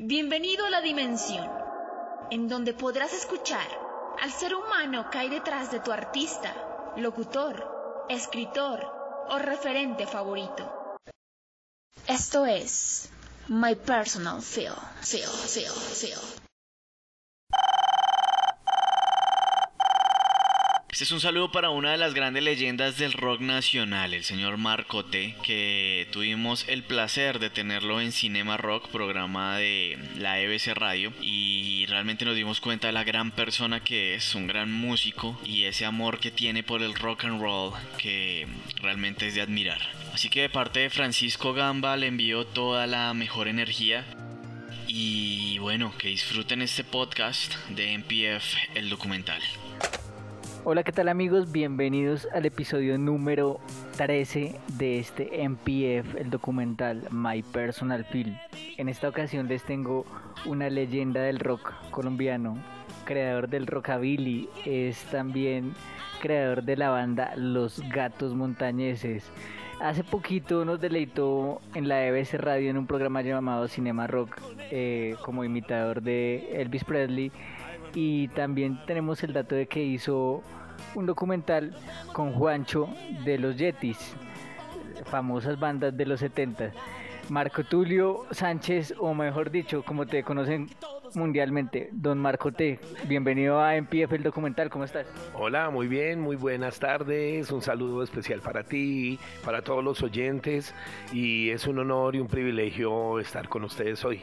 Bienvenido a la dimensión, en donde podrás escuchar al ser humano que hay detrás de tu artista, locutor, escritor o referente favorito. Esto es My Personal Feel, Feel, Feel, Feel. Este es un saludo para una de las grandes leyendas del rock nacional, el señor Marcote, que tuvimos el placer de tenerlo en Cinema Rock, programa de la EBC Radio, y realmente nos dimos cuenta de la gran persona que es, un gran músico y ese amor que tiene por el rock and roll que realmente es de admirar. Así que de parte de Francisco Gamba le envío toda la mejor energía y bueno, que disfruten este podcast de MPF, el documental. Hola, ¿qué tal amigos? Bienvenidos al episodio número 13 de este MPF, el documental My Personal Feel. En esta ocasión les tengo una leyenda del rock colombiano, creador del rockabilly, es también creador de la banda Los Gatos Montañeses. Hace poquito nos deleitó en la EBC Radio en un programa llamado Cinema Rock eh, como imitador de Elvis Presley y también tenemos el dato de que hizo un documental con Juancho de los Yetis, famosas bandas de los 70. Marco Tulio Sánchez, o mejor dicho, como te conocen mundialmente, don Marco T. Bienvenido a MPF el documental, ¿cómo estás? Hola, muy bien, muy buenas tardes, un saludo especial para ti, para todos los oyentes y es un honor y un privilegio estar con ustedes hoy.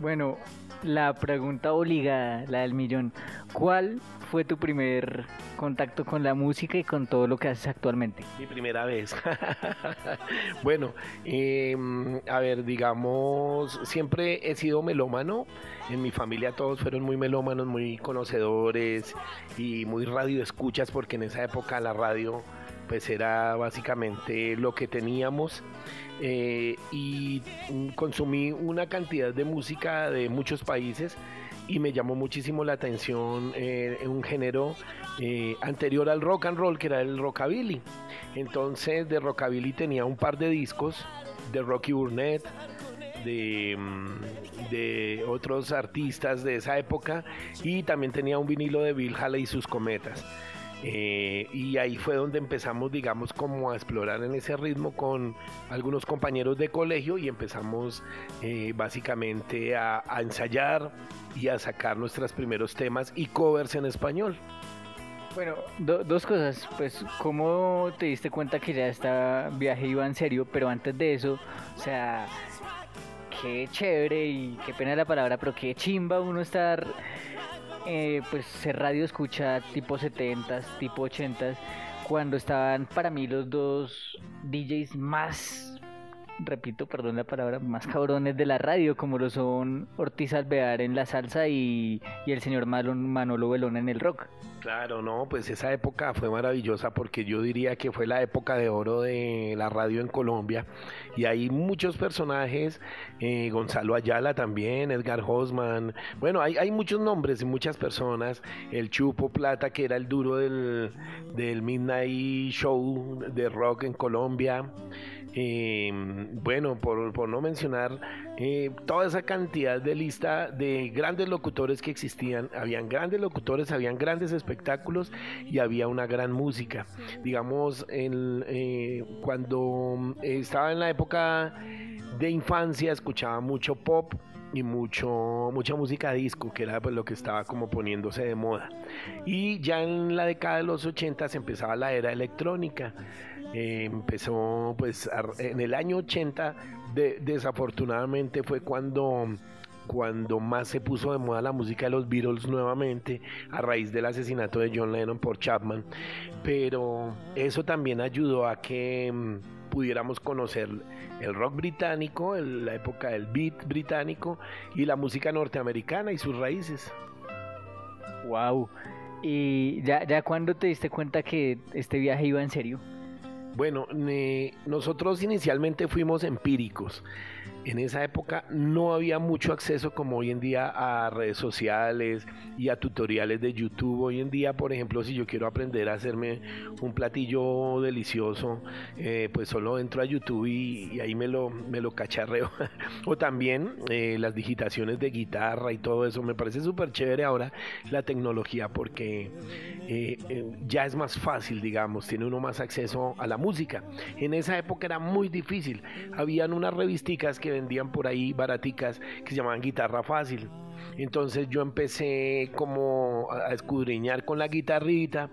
Bueno, la pregunta obligada, la del millón. ¿Cuál fue tu primer contacto con la música y con todo lo que haces actualmente? Mi primera vez. bueno, em, a ver, digamos, siempre he sido melómano. En mi familia todos fueron muy melómanos, muy conocedores y muy radioescuchas porque en esa época la radio pues era básicamente lo que teníamos. Eh, y consumí una cantidad de música de muchos países y me llamó muchísimo la atención eh, un género eh, anterior al rock and roll que era el rockabilly. Entonces de rockabilly tenía un par de discos de Rocky Burnett, de, mm, de, otros artistas de esa época y también tenía un vinilo de Bill Haley y sus cometas. Eh, y ahí fue donde empezamos, digamos, como a explorar en ese ritmo con algunos compañeros de colegio y empezamos eh, básicamente a, ensayar y a sacar nuestros primeros temas y covers en español. Bueno, dos cosas. Pues, ¿cómo te diste cuenta que ya este viaje iba en serio? Pero antes de eso, o sea, qué chévere y qué pena la palabra, pero qué chimba uno estar eh, pues ser radio escucha tipo 70s, tipo 80s, cuando estaban para mí los dos DJs más repito, perdón la palabra, más cabrones de la radio, como lo son Ortiz Alvear en la salsa y, el señor Manolo Belón en el rock. Claro, no, pues esa época fue maravillosa porque yo diría que fue la época de oro de la radio en Colombia y hay muchos personajes, eh, Gonzalo Ayala también, Edgar Hosman, bueno, hay, hay muchos nombres y muchas personas, el Chupo Plata que era el duro del, del Midnight Show de rock en Colombia. Eh, bueno, por, no mencionar eh, toda esa cantidad de lista de grandes locutores que existían, habían grandes locutores, habían grandes espectáculos y había una gran música. Digamos, eh, cuando estaba en la época de infancia escuchaba mucho pop, y mucho mucha música disco que era pues, lo que estaba como poniéndose de moda. Y ya en la década de los 80 se empezaba la era electrónica empezó pues en el año 80 desafortunadamente fue cuando cuando más se puso de moda la música de los Beatles nuevamente a raíz del asesinato de John Lennon por Chapman pero eso también ayudó a que mm, pudiéramos conocer el rock británico, la época del beat británico y la música norteamericana y sus raíces. Wow. ¿Y ya, ya cuándo te diste cuenta que este viaje iba en serio? Bueno, nosotros inicialmente fuimos empíricos. En esa época no había mucho acceso como hoy en día a redes sociales y a tutoriales de YouTube. Hoy en día, por ejemplo, si yo quiero aprender a hacerme un platillo delicioso, eh, pues solo entro a YouTube y, ahí me lo, me lo cacharreo. o también eh, las digitaciones de guitarra y todo eso. Me parece súper chévere ahora la tecnología porque eh, ya es más fácil, digamos, tiene uno más acceso a la música. En esa época era muy difícil. Habían unas revisticas que vendían por ahí baraticas que se llamaban guitarra fácil. Entonces yo empecé como a escudriñar con la guitarrita.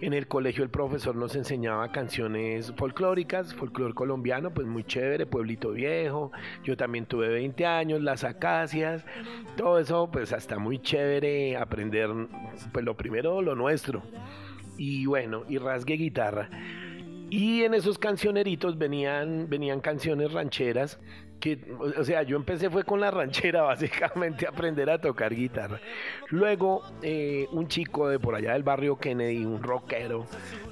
En el colegio el profesor nos enseñaba canciones folclóricas, folclor colombiano, pues muy chévere, Pueblito Viejo. Yo también tuve 20 años, las acacias, todo eso pues hasta muy chévere aprender pues lo primero lo nuestro. Y bueno, y rasgué guitarra. Y en esos cancioneritos venían, venían canciones rancheras o sea, yo empecé fue con la ranchera básicamente a aprender a tocar guitarra. Luego eh, un chico de por allá del barrio Kennedy, un rockero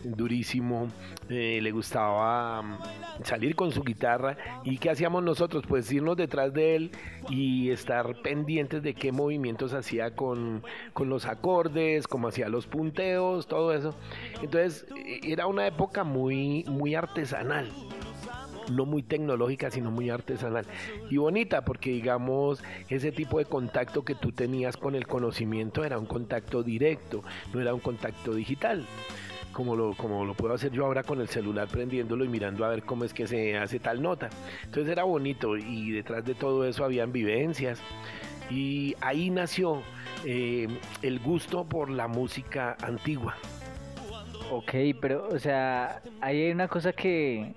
durísimo, eh, le gustaba mm, salir con su guitarra y ¿qué hacíamos nosotros? Pues irnos detrás de él y estar pendientes de qué movimientos hacía con, con los acordes, cómo hacía los punteos, todo eso. Entonces e, era una época muy, muy artesanal no muy tecnológica, sino muy artesanal y bonita, porque digamos, ese tipo de contacto que tú tenías con el conocimiento era un contacto directo, no era un contacto digital. Como lo, como lo puedo hacer yo ahora con el celular prendiéndolo y mirando a ver cómo es que se hace tal nota. Entonces era bonito y detrás de todo eso habían vivencias. Y ahí nació eh, el gusto por la música antigua. Ok, pero, o sea, ahí hay una cosa que,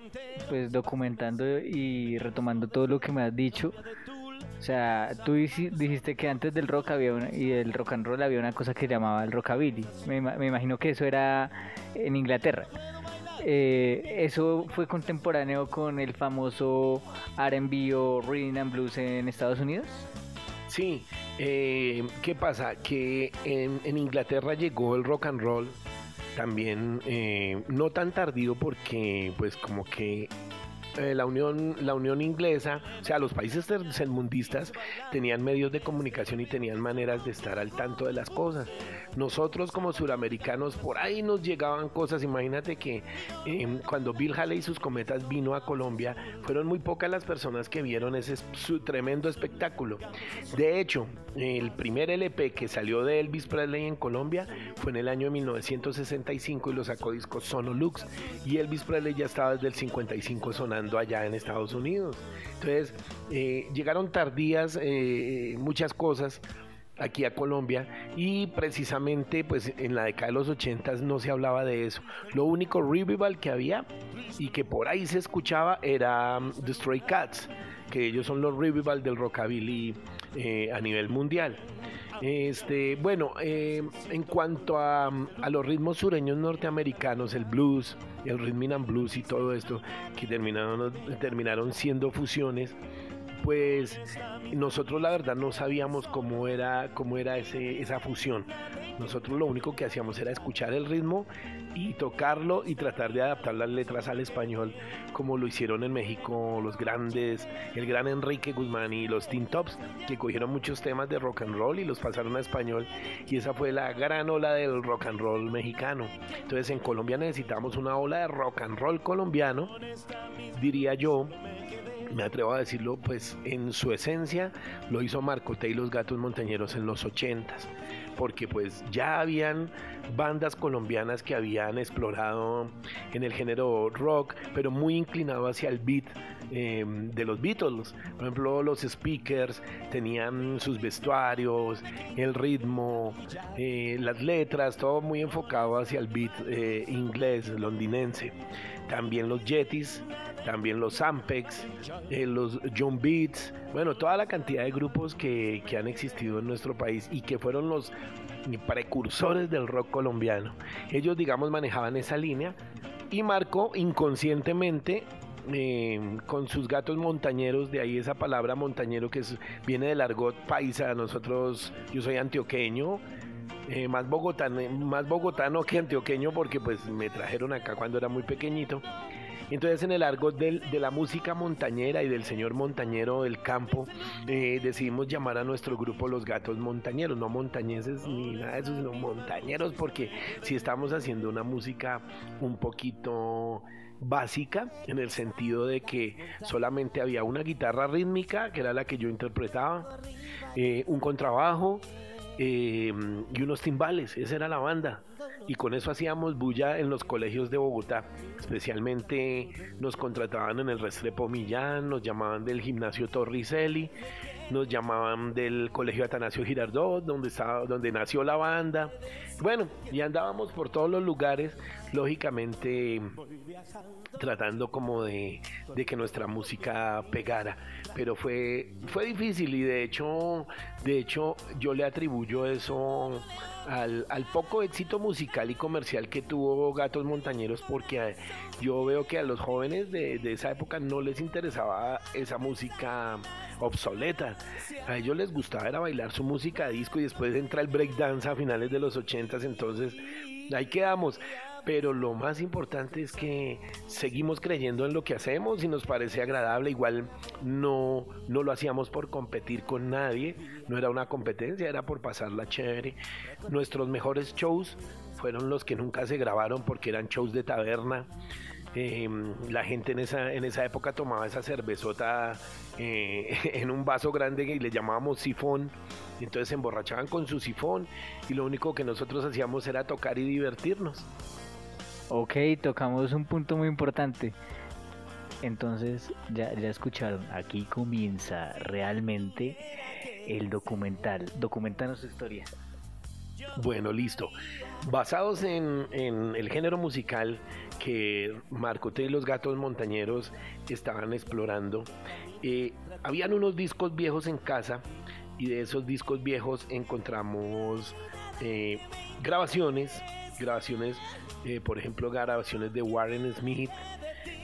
pues, documentando y retomando todo lo que me has dicho, o sea, tú dijiste que antes del rock había una, y del rock and roll había una cosa que llamaba el rockabilly. Me, me imagino que eso era en Inglaterra. Eh, eso fue contemporáneo con el famoso R&B o Rhythm and Blues en Estados Unidos. Sí, eh, ¿qué pasa? Que en, en Inglaterra llegó el rock and roll también eh, no tan tardío porque pues como que eh, la, Unión, la Unión Inglesa, o sea, los países tercermundistas tenían medios de comunicación y tenían maneras de estar al tanto de las cosas. Nosotros como suramericanos, por ahí nos llegaban cosas. Imagínate que em, cuando Bill Haley y sus cometas vino a Colombia, fueron muy pocas las personas que vieron ese su tremendo espectáculo. De hecho, el primer LP que salió de Elvis Presley en Colombia fue en el año 1965 y lo sacó disco Sonolux. Y Elvis Presley ya estaba desde el 55 sonando allá en Estados Unidos. Entonces, eh, llegaron tardías eh, muchas cosas aquí a Colombia y precisamente pues en la década de los 80 no se hablaba de eso. Lo único revival que había y que por ahí se escuchaba era um, The Stray Cats, que ellos son los revival del rockabilly eh, a nivel mundial. Este, bueno, eh, en cuanto a, los ritmos sureños norteamericanos, el blues, el rhythm and blues y todo esto, que terminaron, terminaron siendo fusiones, pues nosotros la verdad no sabíamos cómo era, cómo era esa fusión. Nosotros lo único que hacíamos era escuchar el ritmo y tocarlo y tratar de adaptar las letras al español como lo hicieron en México los grandes, el gran Enrique Guzmán y los Teen Tops que cogieron muchos temas de rock and roll y los pasaron a español y esa fue la gran ola del rock and roll mexicano. Entonces en Colombia necesitamos una ola de rock and roll colombiano, diría yo, me atrevo a decirlo, pues en su esencia lo hizo Marco y los Gatos Montañeros en los 80 porque pues ya habían bandas colombianas que habían explorado en el género rock, pero muy inclinado hacia el beat em, de los Beatles. Por ejemplo, los speakers tenían sus vestuarios, el ritmo, eh, las letras, todo muy enfocado hacia el beat eh, inglés, londinense. También los Yetis también los Ampex, eh, los John Beats, bueno, toda la cantidad de grupos que, han existido en nuestro país y que fueron los precursores del rock colombiano. Ellos, digamos, manejaban esa línea y Marco inconscientemente eh, con sus gatos montañeros, de ahí esa palabra montañero que viene del argot paisa, nosotros, yo soy antioqueño, eh, más, bogotano, más bogotano que antioqueño porque pues me trajeron acá cuando era muy pequeñito. Entonces en el argot de la música montañera y del señor montañero del campo, eh, decidimos llamar a nuestro grupo los gatos montañeros, no montañeses ni nada de eso, sino montañeros, porque si estamos haciendo una música un poquito básica en el sentido de que solamente había una guitarra rítmica, que era la que yo interpretaba, eh, un contrabajo eh, y unos timbales, esa era la banda. Y con eso hacíamos bulla en los colegios de Bogotá. Especialmente nos contrataban en el Restrepo Millán, nos llamaban del gimnasio Torricelli, nos llamaban del colegio Atanasio Girardot, donde, estaba, donde nació la banda. Bueno, y andábamos por todos los lugares, lógicamente tratando como de, que nuestra música pegara. Pero fue, fue difícil y de hecho, de hecho yo le atribuyo eso al, poco éxito musical y comercial que tuvo Gatos Montañeros porque yo veo que a los jóvenes de, de esa época no les interesaba esa música obsoleta. A ellos les gustaba era bailar su música disco y después entra el breakdance a finales de los 80 entonces ahí quedamos. Pero lo más importante es que seguimos creyendo en lo que hacemos y nos parece agradable. Igual no, no lo hacíamos por competir con nadie, no era una competencia, era por pasarla chévere. Nuestros mejores shows fueron los que nunca se grabaron porque eran shows de taberna. Em, la gente en esa, en esa época tomaba esa cervezota eh, en un vaso grande y le llamábamos sifón. Entonces se emborrachaban con su sifón y lo único que nosotros hacíamos era tocar y divertirnos. Ok, tocamos un punto muy importante. Entonces, ya, ya escucharon, aquí comienza realmente el documental. Documentanos su historia. Bueno, listo. Basados en, el género musical que Marcote y los gatos montañeros estaban explorando, eh, habían unos discos viejos en casa y de esos discos viejos encontramos eh, grabaciones, grabaciones, eh, por ejemplo, grabaciones de Warren Smith,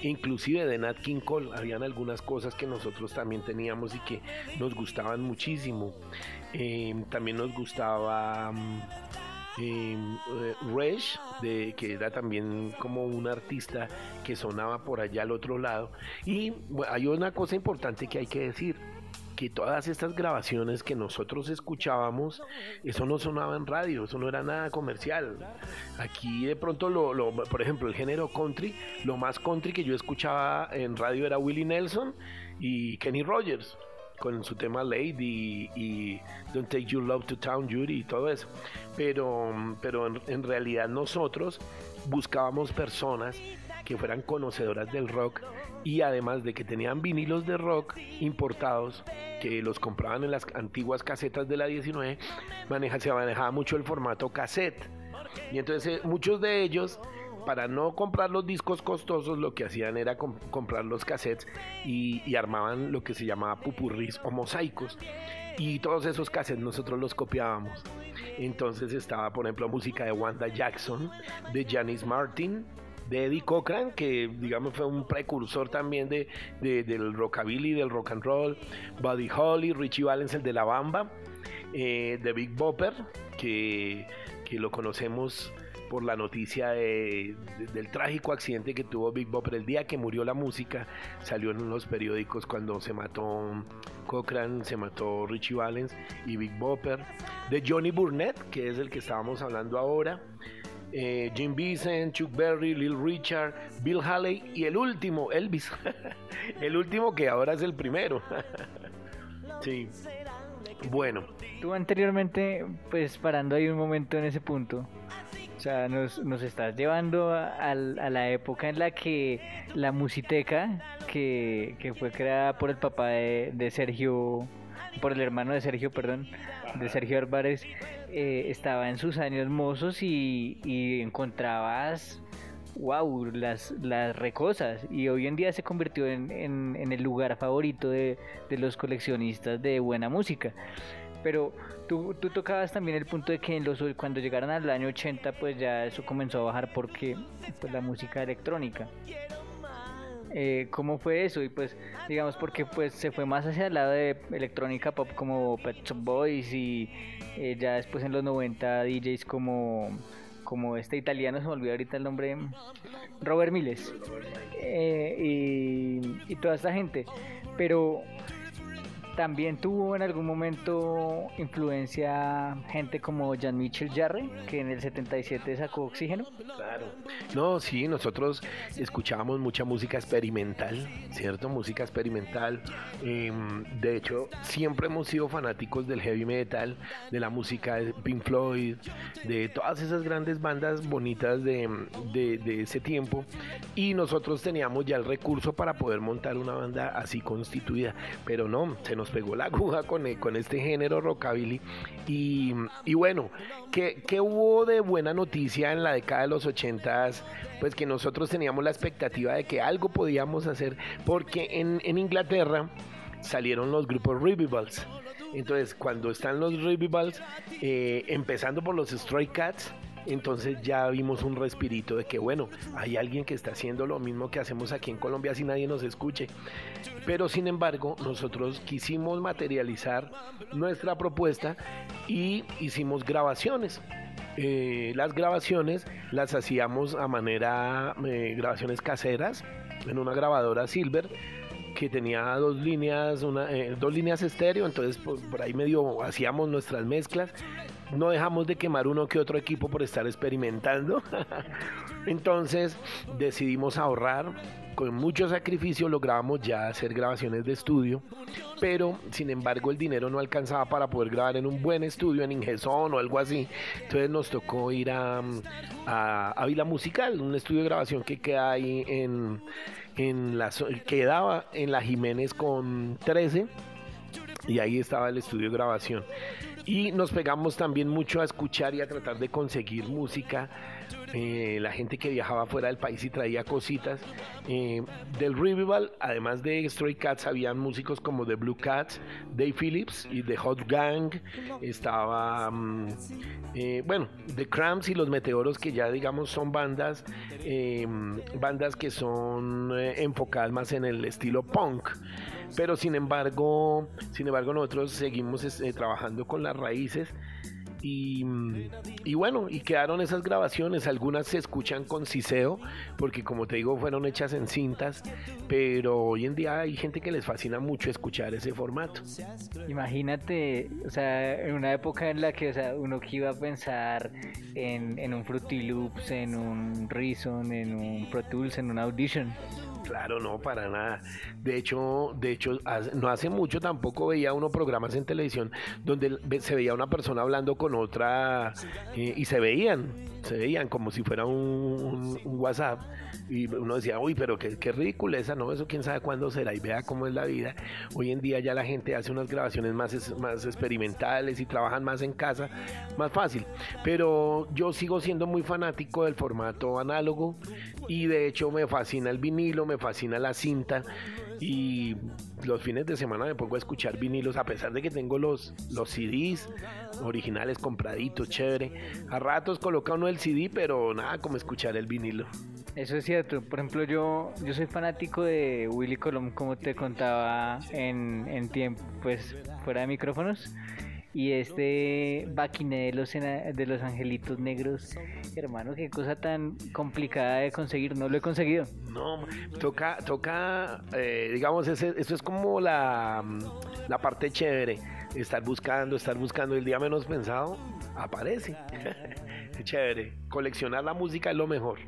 inclusive de Nat King Cole, habían algunas cosas que nosotros también teníamos y que nos gustaban muchísimo. Em, también nos gustaba um, Resh, de, que era también como un artista que sonaba por allá al otro lado. Y hay una cosa importante que hay que decir que todas estas grabaciones que nosotros escuchábamos, eso no sonaba en radio, eso no era nada comercial. Aquí de pronto, lo, por ejemplo, el género country, lo más country que yo escuchaba en radio era Willie Nelson y Kenny Rogers con su tema Lady y, Don't Take Your Love to Town Judy y todo eso. Pero, pero en realidad nosotros buscábamos personas que fueran conocedoras del rock y además de que tenían vinilos de rock importados que los compraban en las antiguas casetas de la 19, maneja, se manejaba mucho el formato cassette. Y entonces eh, muchos de ellos, para no comprar los discos costosos, lo que hacían era comprar los cassettes y, armaban lo que se llamaba pupurris o mosaicos. Y todos esos cassettes nosotros los copiábamos. Entonces estaba, por ejemplo, música de Wanda Jackson, de Janis Martin, de Eddie Cochran, que digamos fue un precursor también de, del rockabilly, del rock and roll, Buddy Holly, Richie Valens, el de la bamba, eh, Big Bopper, que, que lo conocemos por la noticia del trágico accidente que tuvo Big Bopper el día que murió la música. Salió en los periódicos cuando se mató Cochran, se mató Richie Valens y Big Bopper. De Johnny Burnett, que es el que estábamos hablando ahora. Eh, Jim Vincent, Chuck Berry, Lil Richard, Bill Haley y el último, Elvis. el último que ahora es el primero. sí. Bueno. Tú anteriormente, pues parando ahí un momento en ese punto, o sea, nos, estás llevando a, la época en la que la musiteca, que, que fue creada por el papá de, de Sergio, por el hermano de Sergio, perdón, de Sergio Álvarez, eh, estaba en sus años mozos y, encontrabas wow, las, las recosas. Y hoy en día se convirtió en, en, el lugar favorito de, de, los coleccionistas de buena música. Pero tú, tú tocabas también el punto de que en los, cuando llegaron al año 80, pues ya eso comenzó a bajar porque pues, la música electrónica. Eh, ¿Cómo fue eso? Y pues, digamos, porque pues se fue más hacia el lado de electrónica pop como Pet Shop Boys y eh, ya después en los 90 DJs como, como este italiano, se me olvidó ahorita el nombre, Robert Miles, eh, y, y toda esta gente. Pero también tuvo en algún momento influencia gente como Jean-Michel Jarre, que en el 77 sacó Oxígeno. Claro. No, sí, nosotros escuchábamos mucha música experimental, ¿cierto? Música experimental. Em, de hecho, siempre hemos sido fanáticos del heavy metal, de la música de Pink Floyd, de todas esas grandes bandas bonitas de, de ese tiempo. Y nosotros teníamos ya el recurso para poder montar una banda así constituida. Pero no, se nos pegó la aguja con, e, con este género rockabilly. Y, y bueno, ¿qué, ¿qué, hubo de buena noticia en la década de los ochentas? Pues que nosotros teníamos la expectativa de que algo podíamos hacer, porque en, en Inglaterra salieron los grupos Revivals. Entonces, cuando están los Revivals, eh, empezando por los Stray Cats, entonces ya vimos un respirito de que bueno, hay alguien que está haciendo lo mismo que hacemos aquí en Colombia si nadie nos escuche. Pero sin embargo, nosotros quisimos materializar nuestra propuesta y hicimos grabaciones. Eh, las grabaciones las hacíamos a manera eh, grabaciones caseras en una grabadora Silver que tenía dos líneas, una, eh, dos líneas estéreo, entonces por, por, ahí medio hacíamos nuestras mezclas no dejamos de quemar uno que otro equipo por estar experimentando. Entonces decidimos ahorrar. Con mucho sacrificio logramos ya hacer grabaciones de estudio, pero sin embargo el dinero no alcanzaba para poder grabar en un buen estudio, en Ingesón o algo así. Entonces nos tocó ir a, a, Vila Musical, un estudio de grabación que queda ahí en, en la, quedaba en la Jiménez con 13 y ahí estaba el estudio de grabación. Y nos pegamos también mucho a escuchar y a tratar de conseguir música. Eh, la gente que viajaba fuera del país y traía cositas. Eh, del Revival, además de Stray Cats, habían músicos como The Blue Cats, Dave Phillips y The Hot Gang. Estaba, um, eh, bueno, The Cramps y Los Meteoros, que ya digamos son bandas, bandas que son enfocadas más en el estilo punk pero sin embargo, sin embargo nosotros seguimos eh, trabajando con las raíces y, bueno, y quedaron esas grabaciones, algunas se escuchan con Ciseo, porque como te digo, fueron hechas en cintas, pero hoy en día hay gente que les fascina mucho escuchar ese formato. Imagínate, o sea, en una época en la que o sea, uno que iba a pensar en, en un Fruity Loops, en un Reason, en un Pro Tools, en un Audition. Claro, no, para nada. De hecho, de hecho, no hace mucho tampoco veía uno programas en televisión donde se veía una persona hablando con otra eh, y se veían, se veían como si fuera un, WhatsApp y uno decía, uy, pero qué, qué esa, ¿no? Eso quién sabe cuándo será y vea cómo es la vida. Hoy en día ya la gente hace unas grabaciones más, más experimentales y trabajan más en casa, más fácil. Pero yo sigo siendo muy fanático del formato análogo y de hecho me fascina el vinilo, me fascina la cinta y los fines de semana me pongo a escuchar vinilos a pesar de que tengo los, los CDs originales compraditos, chévere. A ratos coloca uno el CD, pero nada como escuchar el vinilo. Eso es cierto. Por ejemplo, yo, yo soy fanático de Willy Colón, como te contaba en, en tiempo, pues fuera de micrófonos y este Baquine de los, de los Angelitos Negros. Hermano, qué cosa tan complicada de conseguir, no lo he conseguido. No, toca, toca, eh, digamos, ese, eso es como la, la parte chévere, estar buscando, estar buscando, el día menos pensado, aparece. chévere, coleccionar la música es lo mejor.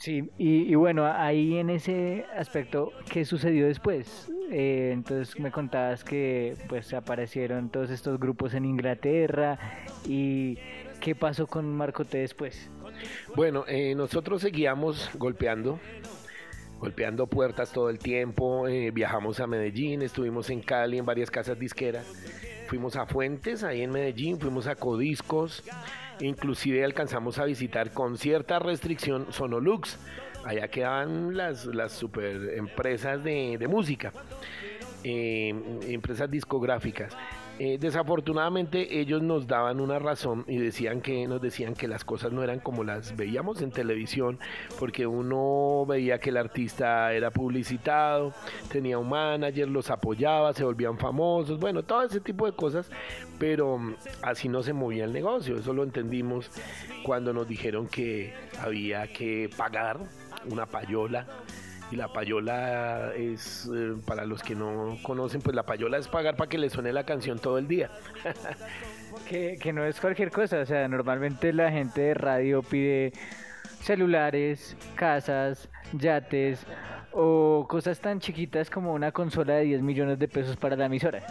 Sí, y, bueno, ahí en ese aspecto, ¿qué sucedió después? Eh, entonces me contabas que pues aparecieron todos estos grupos en Inglaterra y ¿qué pasó con Marcote después? Bueno, eh, nosotros seguíamos golpeando, golpeando puertas todo el tiempo, eh, viajamos a Medellín, estuvimos en Cali, en varias casas disqueras, fuimos a Fuentes, ahí en Medellín, fuimos a Codiscos, Inclusive alcanzamos a visitar con cierta restricción Sonolux. Allá quedaban las, las super empresas de, música, eh, empresas discográficas. Eh, desafortunadamente ellos nos daban una razón y decían que nos decían que las cosas no eran como las veíamos en televisión, porque uno veía que el artista era publicitado, tenía un manager, los apoyaba, se volvían famosos, bueno, todo ese tipo de cosas, pero mm, así no se movía el negocio, eso lo entendimos cuando nos dijeron que había que pagar una payola y la payola es, eh, para los que no conocen, pues la payola es pagar para que le suene la canción todo el día. que, que no es cualquier cosa, o sea, normalmente la gente de radio pide celulares, casas, yates o cosas tan chiquitas como una consola de 10 millones de pesos para la emisora.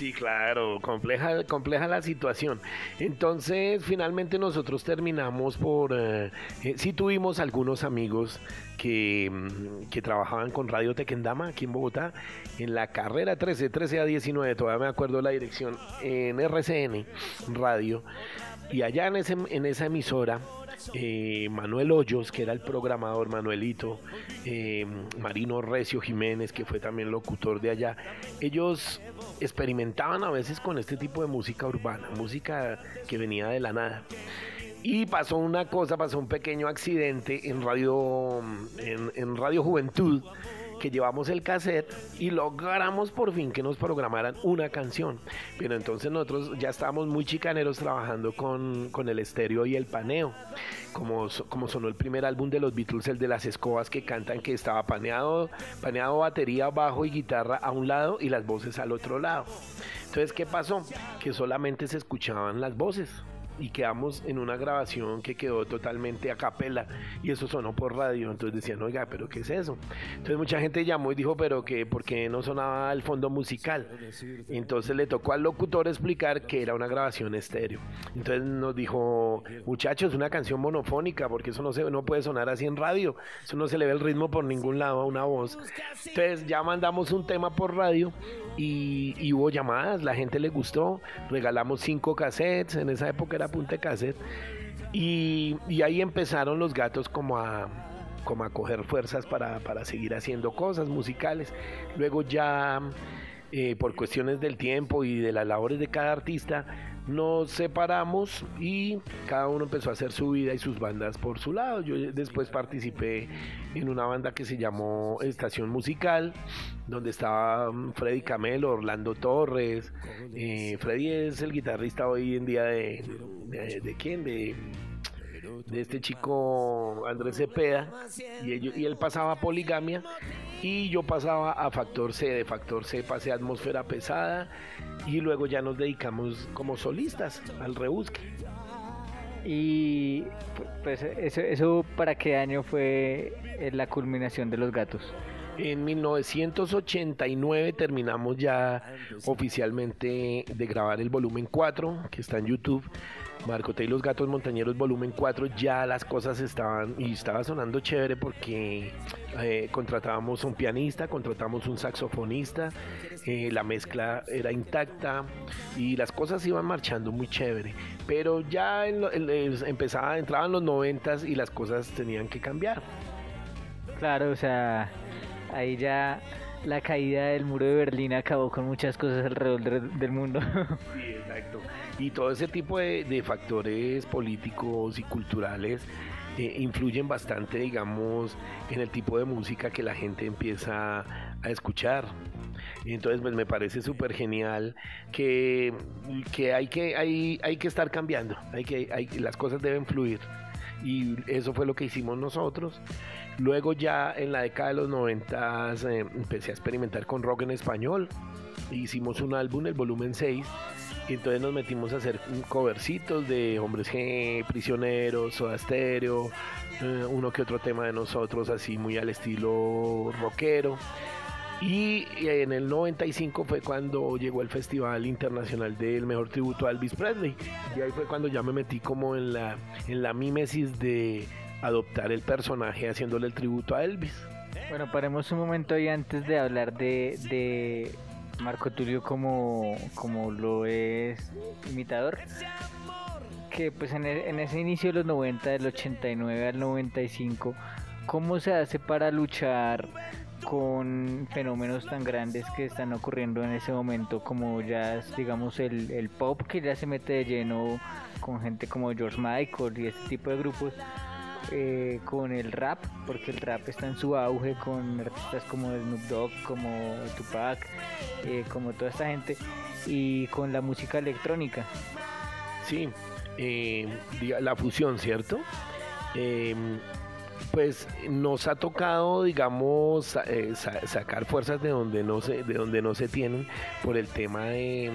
Sí, claro, compleja, compleja la situación. Entonces, finalmente nosotros terminamos por... Eh, eh, sí tuvimos algunos amigos que, mm, que, trabajaban con Radio Tequendama aquí en Bogotá, en la carrera 13, 13 a 19, todavía me acuerdo la dirección, en RCN Radio. Y allá en, ese, en esa emisora eh, Manuel Hoyos, que era el programador, Manuelito, eh, Marino Recio Jiménez, que fue también locutor de allá, ellos experimentaban a veces con este tipo de música urbana, música que venía de la nada. Y pasó una cosa, pasó un pequeño accidente en Radio, en, en Radio Juventud que llevamos el cassette y logramos por fin que nos programaran una canción. Pero entonces nosotros ya estábamos muy chicaneros trabajando con, con el estéreo y el paneo. Como, como sonó el primer álbum de los Beatles, el de las escobas que cantan que estaba paneado, paneado batería, bajo y guitarra a un lado y las voces al otro lado. Entonces, ¿qué pasó? Que solamente se escuchaban las voces y quedamos en una grabación que quedó totalmente a capela y eso sonó por radio. Entonces decían, oiga, pero ¿qué es eso? Entonces mucha gente llamó y dijo, pero que ¿por qué no sonaba el fondo musical? Entonces le tocó al locutor explicar que era una grabación estéreo. Entonces nos dijo, muchachos, una canción monofónica, porque eso no, se, no puede sonar así en radio. Eso no se le ve el ritmo por ningún lado a una voz. Entonces ya mandamos un tema por radio y, hubo llamadas, la gente le gustó, regalamos cinco cassettes, en esa época era punta cassette, y, ahí empezaron los gatos como a, como a coger fuerzas para, para seguir haciendo cosas musicales. Luego ya eh, por cuestiones del tiempo y de las labores de cada artista, nos separamos y cada uno empezó a hacer su vida y sus bandas por su lado. Yo después participé en una banda que se llamó Estación Musical, donde estaba mm, Freddy Camelo, Orlando Torres. Eh, Freddy es el guitarrista hoy en día de, de, de quién? De de este chico Andrés Cepeda y, y él pasaba a poligamia y yo pasaba a factor C, de factor C pasé a atmósfera pesada y luego ya nos dedicamos como solistas al rebusque. Y pues eso, eso para qué año fue eh, la culminación de los gatos? En 1989 terminamos ya oficialmente de grabar el volumen 4, que está en YouTube. Marcote y los Gatos Montañeros volumen 4 ya las cosas estaban y estaba sonando chévere porque eh, contratábamos un pianista, contratamos un saxofonista, eh, la mezcla era intacta y las cosas iban marchando muy chévere. Pero ya en empezaba, entraban los noventas y las cosas tenían que cambiar. Claro, o sea, ahí ya la caída del muro de Berlín acabó con muchas cosas alrededor del mundo. Sí, exacto. Y todo ese tipo de, factores políticos y culturales eh, influyen bastante, digamos, en el tipo de música que la gente empieza a escuchar. Entonces, pues me parece súper genial que, que, hay que hay, hay que estar cambiando, hay que, hay, las cosas deben fluir. Y eso fue lo que hicimos nosotros. Luego ya en la década de los 90 eh, empecé a experimentar con rock en español. Hicimos un álbum, el volumen 6, y entonces nos metimos a hacer covercitos de Hombres G, Prisioneros, Soda Stereo, eh, uno que otro tema de nosotros así muy al estilo rockero. Y en el 95 fue cuando llegó el Festival Internacional del Mejor Tributo a Elvis Presley. Y ahí fue cuando ya me metí como en la, en la mímesis de adoptar el personaje haciéndole el tributo a Elvis. Bueno, paremos un momento y antes de hablar de, de Marco Tulio como, como lo es imitador. Que pues en, e, en ese inicio de los 90, del 89 al 95, ¿cómo se hace para luchar con fenómenos tan grandes que están ocurriendo en ese momento como ya digamos el, el pop que ya se mete de lleno con gente como George Michael y este tipo de grupos eh, con el rap, porque el rap está en su auge con artistas como Snoop Dogg, como Tupac, eh, como toda esta gente, y con la música electrónica. Sí, eh, la fusión, ¿cierto? Pues nos ha tocado, digamos, eh, sacar fuerzas de donde no se, de donde no se tienen por el tema de,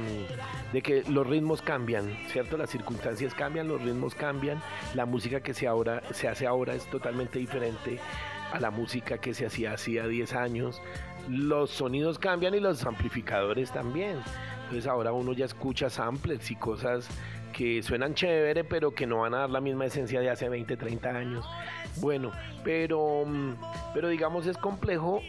que los ritmos cambian, ¿cierto? Las circunstancias cambian, los ritmos cambian, la música que se, ahora, se hace ahora es totalmente diferente a la música que se hacía hacía 10 años. Los sonidos cambian y los amplificadores también. Entonces ahora uno ya escucha samples y cosas que suenan chévere, pero que no van a dar la misma esencia de hace 20, 30 años. Bueno, pero, mm, pero digamos es complejo,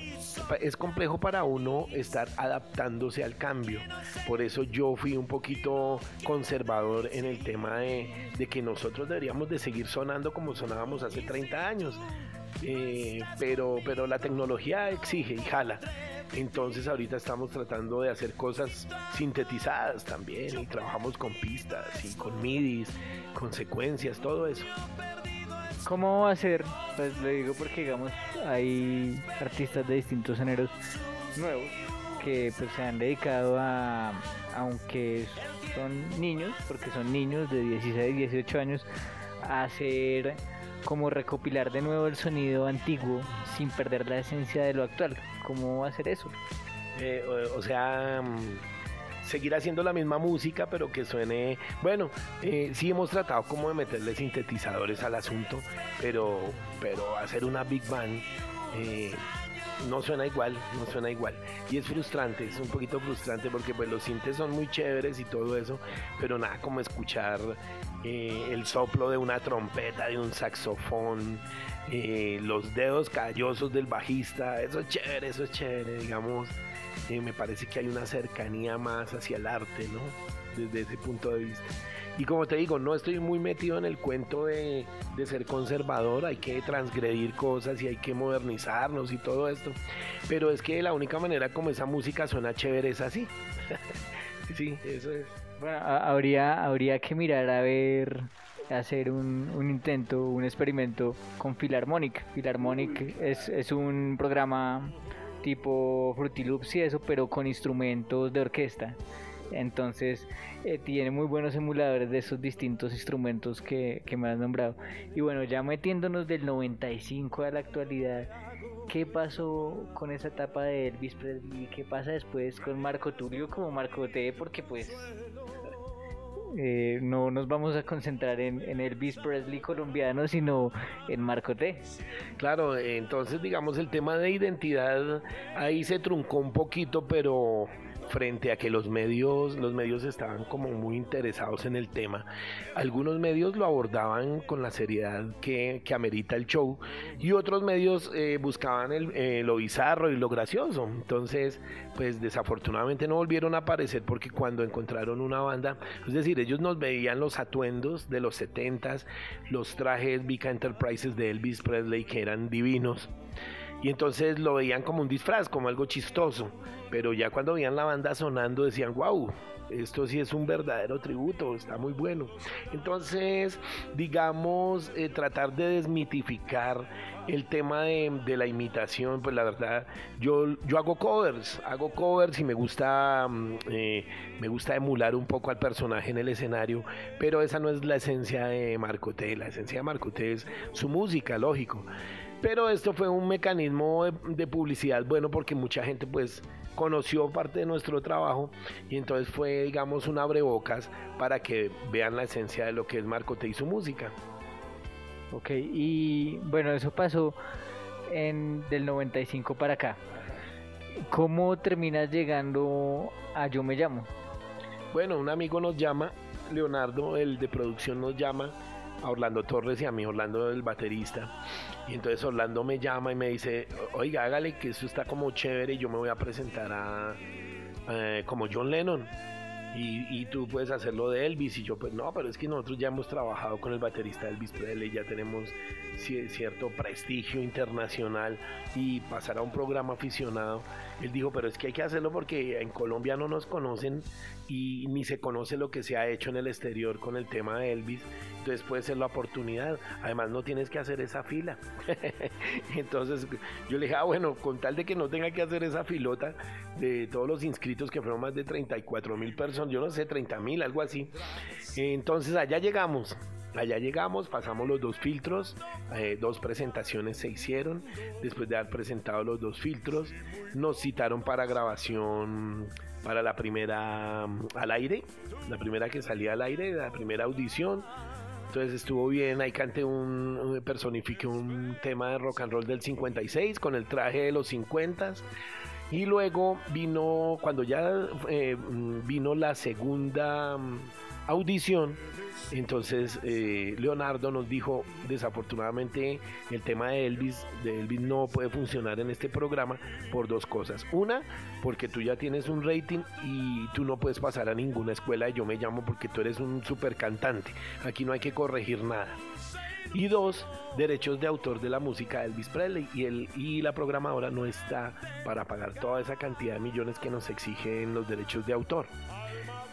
es complejo para uno estar adaptándose al cambio. Por eso yo fui un poquito conservador en el tema de, que nosotros deberíamos de seguir sonando como sonábamos hace 30 años. Eh, pero, pero la tecnología exige y jala. Entonces ahorita estamos tratando de hacer cosas sintetizadas también y trabajamos con pistas y con midis, con secuencias, todo eso. ¿Cómo va a ser? Pues le digo porque digamos hay artistas de distintos géneros nuevos que pues se han dedicado a, aunque son niños, porque son niños de 16, 18 años, a hacer como recopilar de nuevo el sonido antiguo sin perder la esencia de lo actual. ¿Cómo hacer eso? Eh, o, sea, mm, seguir haciendo la misma música, pero que suene. Bueno, eh, sí hemos tratado como de meterle sintetizadores al asunto, pero, pero hacer una big band. Eh, no suena igual, no suena igual. Y es frustrante, es un poquito frustrante porque pues los sintes son muy chéveres y todo eso, pero nada como escuchar eh, el soplo de una trompeta, de un saxofón, eh, los dedos callosos del bajista, eso es chévere, eso es chévere, digamos. Eh, me parece que hay una cercanía más hacia el arte, ¿no? Desde ese punto de vista. Y como te digo, no estoy muy metido en el cuento de, ser conservador, hay que transgredir cosas y hay que modernizarnos y todo esto. Pero es que la única manera como esa música suena chévere es así. sí, eso es. Bueno, habría, habría que mirar a ver, hacer un, un intento, un experimento con Philharmonic. Philharmonic es, es un programa tipo Fruity Loops y eso, pero con instrumentos de orquesta. Entonces eh, tiene muy buenos emuladores de esos distintos instrumentos que, me has nombrado. Y bueno, ya metiéndonos del 95 a la actualidad, ¿qué pasó con esa etapa de Elvis Presley? ¿Qué pasa después con Marco Tulio como Marco T? Porque pues eh, no nos vamos a concentrar en, en, Elvis Presley colombiano, sino en Marco T. Claro, entonces digamos el tema de identidad ahí se truncó un poquito, pero frente a que los medios, los medios estaban como muy interesados en el tema. Algunos medios lo abordaban con la seriedad que, que amerita el show y otros medios eh, buscaban el, eh, lo bizarro y lo gracioso. Entonces, pues desafortunadamente no volvieron a aparecer porque cuando encontraron una banda, es decir, ellos nos veían los atuendos de los 70s, los trajes Vika Enterprises de Elvis Presley que eran divinos y entonces lo veían como un disfraz, como algo chistoso, pero ya cuando veían la banda sonando decían, wow, esto sí es un verdadero tributo, está muy bueno. Entonces, digamos, eh, tratar de desmitificar el tema de, la imitación, pues la verdad, yo, yo hago covers, hago covers y me gusta, mm, eh, me gusta emular un poco al personaje en el escenario, pero esa no es la esencia de Marcoté, la esencia de Marcoté es su música, lógico. Pero esto fue un mecanismo de, publicidad bueno porque mucha gente pues conoció parte de nuestro trabajo y entonces fue digamos un abrebocas para que vean la esencia de lo que es Marcote y su música. Ok, y bueno, eso pasó en del 95 para acá. ¿Cómo terminas llegando a Yo Me Llamo? Bueno, un amigo nos llama, Leonardo, el de producción nos llama a Orlando Torres y a mí, Orlando el baterista. Y entonces Orlando me llama y me dice, oiga, hágale que eso está como chévere y yo me voy a presentar a, eh, como John Lennon. Y, tú puedes hacerlo de Elvis. Y yo, pues no, pero es que nosotros ya hemos trabajado con el baterista Elvis Presley, ya tenemos cierto prestigio internacional y pasar a un programa aficionado. Él dijo, pero es que hay que hacerlo porque en Colombia no nos conocen y ni se conoce lo que se ha hecho en el exterior con el tema de Elvis. Entonces puede ser la oportunidad. Además no tienes que hacer esa fila. Entonces yo le dije, ah, bueno, con tal de que no tenga que hacer esa filota de todos los inscritos que fueron más de 34 mil personas, yo no sé, 30 mil, algo así. Entonces allá llegamos. Allá llegamos, pasamos los dos filtros, eh, dos presentaciones se hicieron. Después de haber presentado los dos filtros, nos citaron para grabación para la primera mm, al aire, la primera que salía al aire, la primera audición. Entonces estuvo bien, ahí canté un, personifique un tema de rock and roll del 56 con el traje de los 50. Y luego vino, cuando ya eh, vino la segunda mm, audición, entonces eh, Leonardo nos dijo, desafortunadamente el tema de Elvis, de Elvis no puede funcionar en este programa por dos cosas. Una, porque tú ya tienes un rating y tú no puedes pasar a ninguna escuela de Yo Me Llamo porque tú eres un super cantante. Aquí no hay que corregir nada. Y dos, derechos de autor de la música de Elvis Presley. Y, el, y la programadora no está para pagar toda esa cantidad de millones que nos exigen los derechos de autor.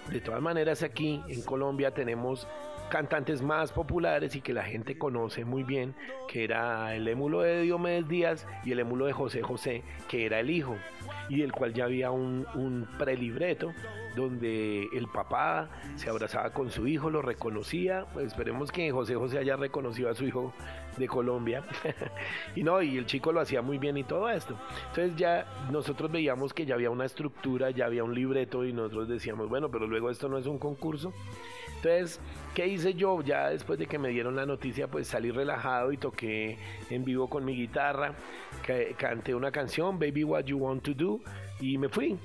De todas maneras aquí en Colombia tenemos cantantes más populares y que la gente conoce muy bien, que era el émulo de Diomedes Díaz y el émulo de José José, que era el hijo, y del cual ya había un, un prelibreto donde el papá se abrazaba con su hijo, lo reconocía, pues esperemos que José José haya reconocido a su hijo de Colombia, y no, y el chico lo hacía muy bien y todo esto. Entonces ya nosotros veíamos que ya había una estructura, ya había un libreto y nosotros decíamos, bueno, pero luego esto no es un concurso, entonces, ¿qué hice yo? Ya después de que me dieron la noticia, pues salí relajado y toqué en vivo con mi guitarra, canté una canción, Baby What You Want to Do, y me fui.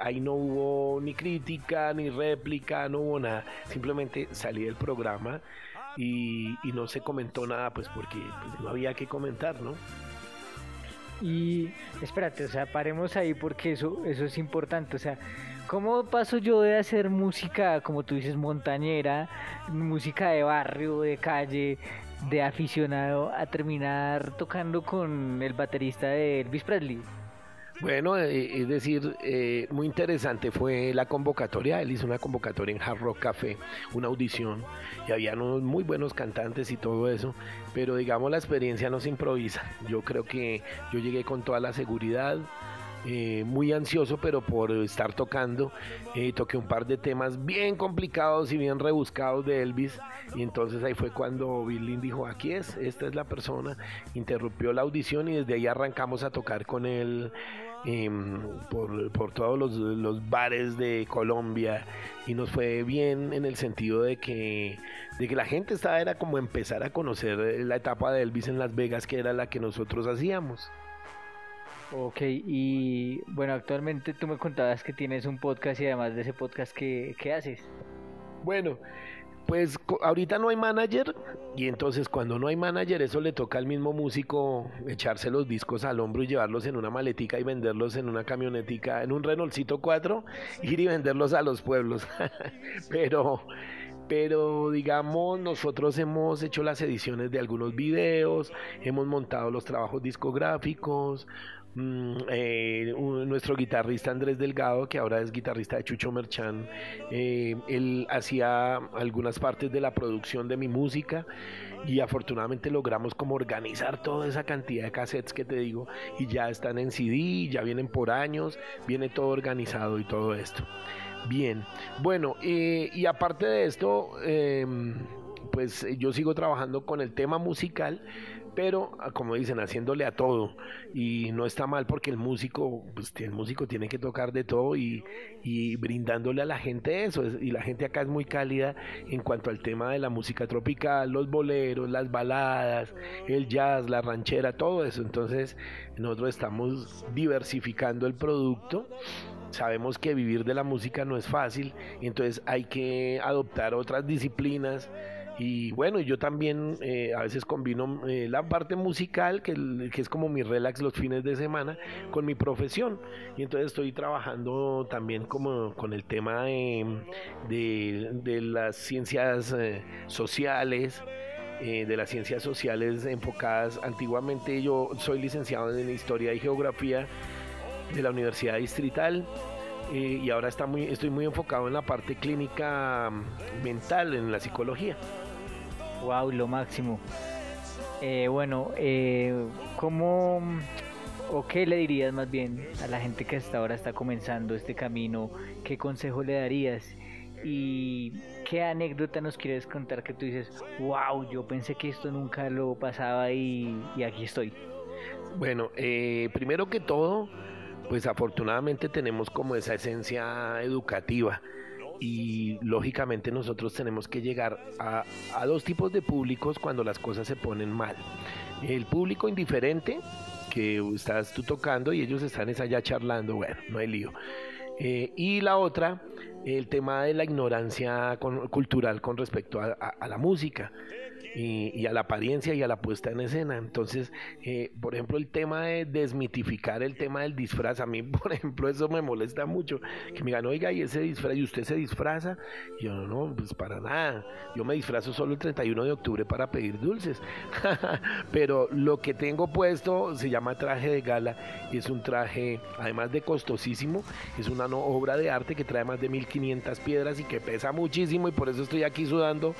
ahí no hubo ni crítica, ni réplica, no hubo nada. Simplemente salí del programa y, no se comentó nada, pues porque pues, no había que comentar, ¿no? Y espérate, o sea, paremos ahí porque eso, eso es importante. O sea, ¿cómo paso yo de hacer música, como tú dices, montañera, música de barrio, de calle, de aficionado, a terminar tocando con el baterista de Elvis Presley? Bueno, eh, es decir, eh, muy interesante fue la convocatoria. Él hizo una convocatoria en Hard Rock Café, una audición, y había unos muy buenos cantantes y todo eso, pero digamos la experiencia no se improvisa. Yo creo que yo llegué con toda la seguridad, eh, muy ansioso, pero por estar tocando, eh, toqué un par de temas bien complicados y bien rebuscados de Elvis. Y entonces ahí fue cuando Bill dijo: Aquí es, esta es la persona. Interrumpió la audición y desde ahí arrancamos a tocar con él. Em, por, todos los, bares de Colombia y nos fue bien en el sentido de que, de que la gente estaba era como empezar a conocer la etapa de Elvis en Las Vegas que era la que nosotros hacíamos. Ok, y bueno, actualmente tú me contabas que tienes un podcast y además de ese podcast, ¿qué, qué haces? Bueno, pues ahorita no hay manager y entonces cuando no hay manager eso le toca al mismo músico echarse los discos al hombro y llevarlos en una maletica y venderlos en una camionetica, en un Renaultcito 4, ir y venderlos a los pueblos. pero pero digamos nosotros hemos hecho las ediciones de algunos videos, hemos montado los trabajos discográficos, Mm, eh, nuestro guitarrista Andrés Delgado, que ahora es guitarrista de Chucho Merchan, eh, él hacía algunas partes de la producción de mi música y afortunadamente logramos como organizar toda esa cantidad de cassettes que te digo y ya están en CD, ya vienen por años, viene todo organizado y todo esto. Bien, bueno, eh, y aparte de esto, em, pues yo sigo trabajando con el tema musical pero ah, como dicen, haciéndole a todo. Y no está mal porque el músico, pues el músico tiene que tocar de todo y, y brindándole a la gente eso. Y la gente acá es muy cálida en cuanto al tema de la música tropical, los boleros, las baladas, el jazz, la ranchera, todo eso. Entonces nosotros estamos diversificando el producto. Sabemos que vivir de la música no es fácil, entonces hay que adoptar otras disciplinas Y bueno, yo también eh, a veces combino eh, la parte musical, que, que, es como mi relax los fines de semana, con mi profesión. Y entonces estoy trabajando también como con el tema de, de, las ciencias eh, sociales. de las ciencias sociales enfocadas. Antiguamente yo soy licenciado en Historia y Geografía de la Universidad Distrital y ahora está muy, estoy muy enfocado en la parte clínica mm, mental, en la psicología. Wow, lo máximo. Eh, bueno, eh, ¿cómo o qué le dirías más bien a la gente que hasta ahora está comenzando este camino? ¿Qué consejo le darías? ¿Y qué anécdota nos quieres contar que tú dices, wow, yo pensé que esto nunca lo pasaba y, aquí estoy? Bueno, eh, primero que todo, pues afortunadamente tenemos como esa esencia educativa y lógicamente nosotros tenemos que llegar a, dos tipos de públicos cuando las cosas se ponen mal. El público indiferente, que estás tú tocando y ellos están allá charlando, bueno, no hay lío. Eh, y la otra, el tema de la ignorancia cultural con respecto a la música y, a la apariencia y a la puesta en escena. Entonces, eh, por ejemplo, el tema de desmitificar el tema del disfraz, a mí, por ejemplo, eso me molesta mucho. Que me digan, oiga, ¿y ese disfraz? ¿Y usted se disfraza? Y yo, no, pues para nada. Yo me disfrazo solo el 31 de octubre para pedir dulces. Pero lo que tengo puesto se llama traje de gala y es un traje, además de costosísimo, es una obra de arte que trae más de 1500 piedras y que pesa muchísimo y por eso estoy aquí sudando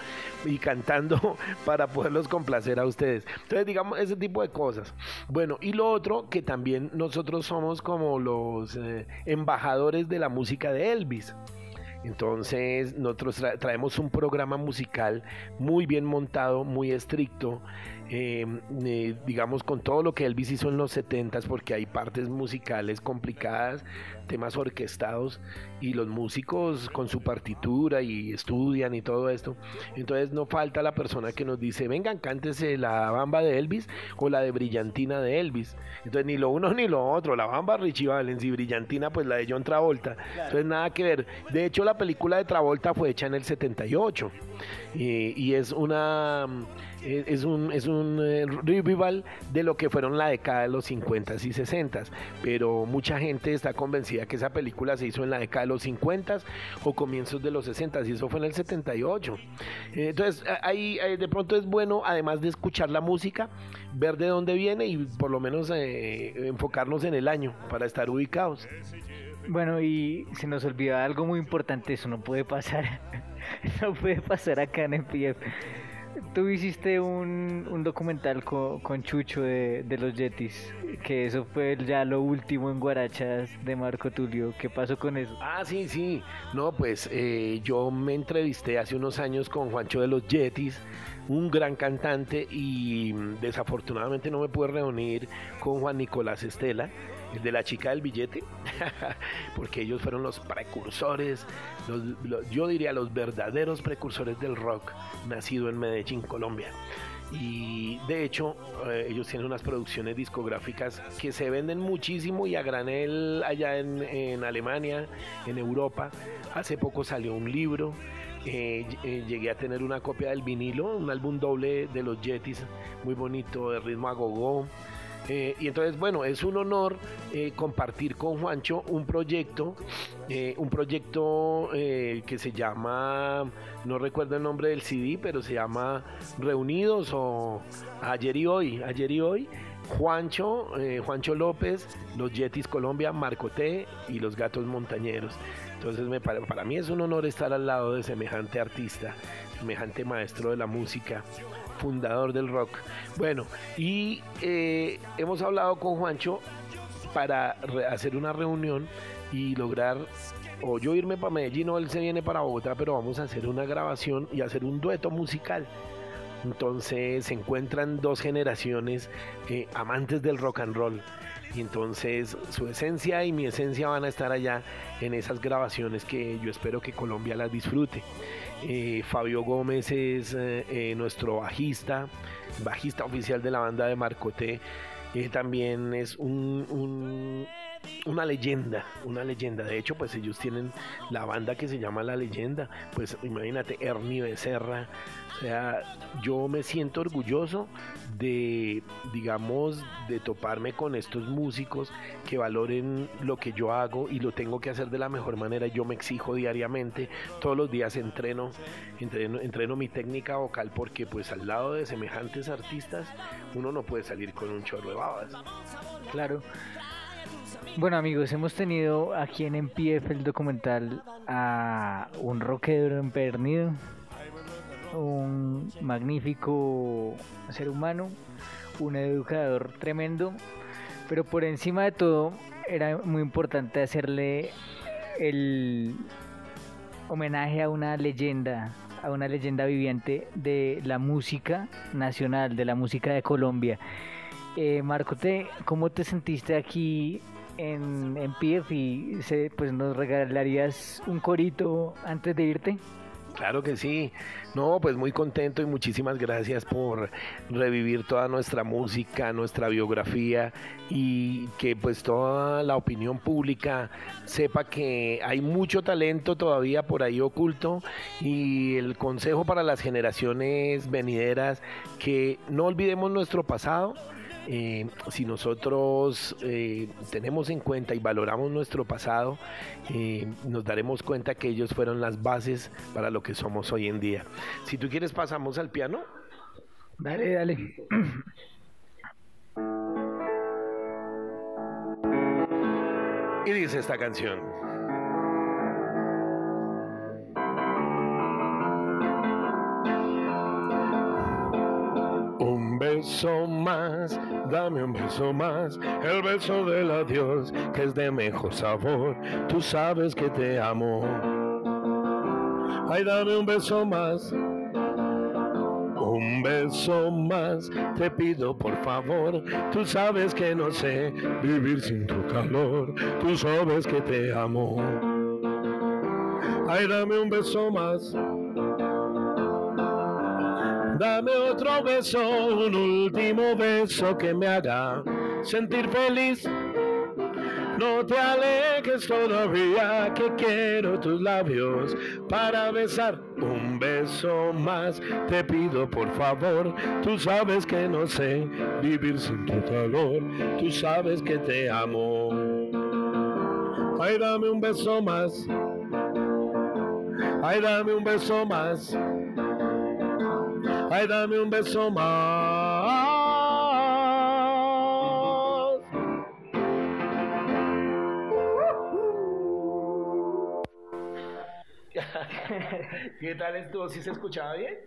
y cantando para poderlos complacer a ustedes. Entonces, digamos, ese tipo de cosas. Bueno, y lo otro, que también nosotros somos como los eh, embajadores de la música de Elvis. Entonces nosotros traemos un programa musical muy bien montado, muy estricto, Em, eh, digamos, con todo lo que Elvis hizo en los 70 porque hay partes musicales complicadas, temas orquestados y los músicos con su partitura y estudian y todo esto. Entonces no falta la persona que nos dice, vengan, cántese la bamba de Elvis o la de Brillantina de Elvis. Entonces ni lo uno ni lo otro, la bamba Richie Valens y Brillantina pues la de John Travolta. Entonces nada que ver. De hecho la película de Travolta fue hecha en el 78 y es una es un, es un eh, revival de lo que fueron la década de los 50 y 60, pero mucha gente está convencida que esa película se hizo en la década de los 50 o comienzos de los 60 y eso fue en el 78. Entonces, ahí, de pronto es bueno, además de escuchar la música, ver de dónde viene y por lo menos eh, enfocarnos en el año para estar ubicados. Bueno, y se nos olvida algo muy importante, eso no puede pasar. no puede pasar acá en el PF. Tú hiciste un, un documental con, Chucho de, los Yetis, que eso fue ya lo último en Guarachas de Marco Tulio. ¿Qué pasó con eso? Ah, sí, sí. No, pues eh, yo me entrevisté hace unos años con Juancho de los Yetis, un gran cantante, y desafortunadamente no me pude reunir con Juan Nicolás Estela el de la chica del billete, porque ellos fueron los precursores, yo diría los verdaderos precursores del rock nacido en Medellín, Colombia. Y de hecho, eh, ellos tienen unas producciones discográficas que se venden muchísimo y a granel allá en, Alemania, en Europa. Hace poco salió un libro. Eh, eh, llegué a tener una copia del vinilo, un álbum doble de los Yetis, muy bonito, de ritmo a gogo. Eh, y entonces, bueno, es un honor eh, compartir con Juancho un proyecto, eh, un proyecto que se llama, no recuerdo el nombre del CD, pero se llama Reunidos o Ayer y Hoy, Ayer y Hoy. Juancho, Juancho López, los Yetis Colombia, Marco T y los Gatos Montañeros. Entonces me, para, para mí es un honor estar al lado de semejante artista, semejante maestro de la música fundador del rock. Bueno, y eh, hemos hablado con Juancho para hacer una reunión y lograr o yo irme para Medellín o él se viene para Bogotá, pero vamos a hacer una grabación y hacer un dueto musical. Entonces se encuentran dos generaciones eh, amantes del rock and roll. Y entonces su esencia y mi esencia van a estar allá en esas grabaciones que yo espero que Colombia las disfrute. Eh, Fabio Gómez es eh, eh, nuestro bajista, bajista oficial de la banda de Marcoté. también es un, una leyenda, una leyenda. De hecho, pues ellos tienen la banda que se llama La Leyenda. Pues imagínate, Ernie Becerra. O sea, yo me siento orgulloso de, digamos, de toparme con estos músicos que valoren lo que yo hago y lo tengo que hacer de la mejor manera. Yo me exijo diariamente, todos los días entreno, entreno, entreno mi técnica vocal porque pues al lado de semejantes artistas uno no puede salir con un chorro de babas. Claro. Bueno amigos, hemos tenido aquí en MPF el documental a un rockero empernido, un magnífico ser humano, un educador tremendo, pero por encima de todo era muy importante hacerle el homenaje a una leyenda, a una leyenda viviente de la música nacional, de la música de Colombia. Eh, Marco, ¿cómo te sentiste aquí en, en y pues nos regalarías un corito antes de irte? Claro que sí. No, pues muy contento y muchísimas gracias por revivir toda nuestra música, nuestra biografía y que pues toda la opinión pública sepa que hay mucho talento todavía por ahí oculto y el consejo para las generaciones venideras que no olvidemos nuestro pasado eh, si nosotros eh, tenemos en cuenta y valoramos nuestro pasado, eh, nos daremos cuenta que ellos fueron las bases para lo que somos hoy en día. Si tú quieres, pasamos al piano. Dale, dale. Y dice esta canción. Beso más, dame un beso más, el beso del adiós que es de mejor sabor, tú sabes que te amo. Ay, dame un beso más, un beso más, te pido por favor, tú sabes que no sé vivir sin tu calor, tú sabes que te amo. Ay, dame un beso más. Dame otro beso, un último beso que me haga sentir feliz. No te alejes todavía que quiero tus labios para besar. Un beso más te pido por favor. Tú sabes que no sé vivir sin tu calor. Tú sabes que te amo. Ay, dame un beso más. Ay, dame un beso más. Ay, dame un beso más. ¿Qué tal esto? ¿Sí se escuchaba bien?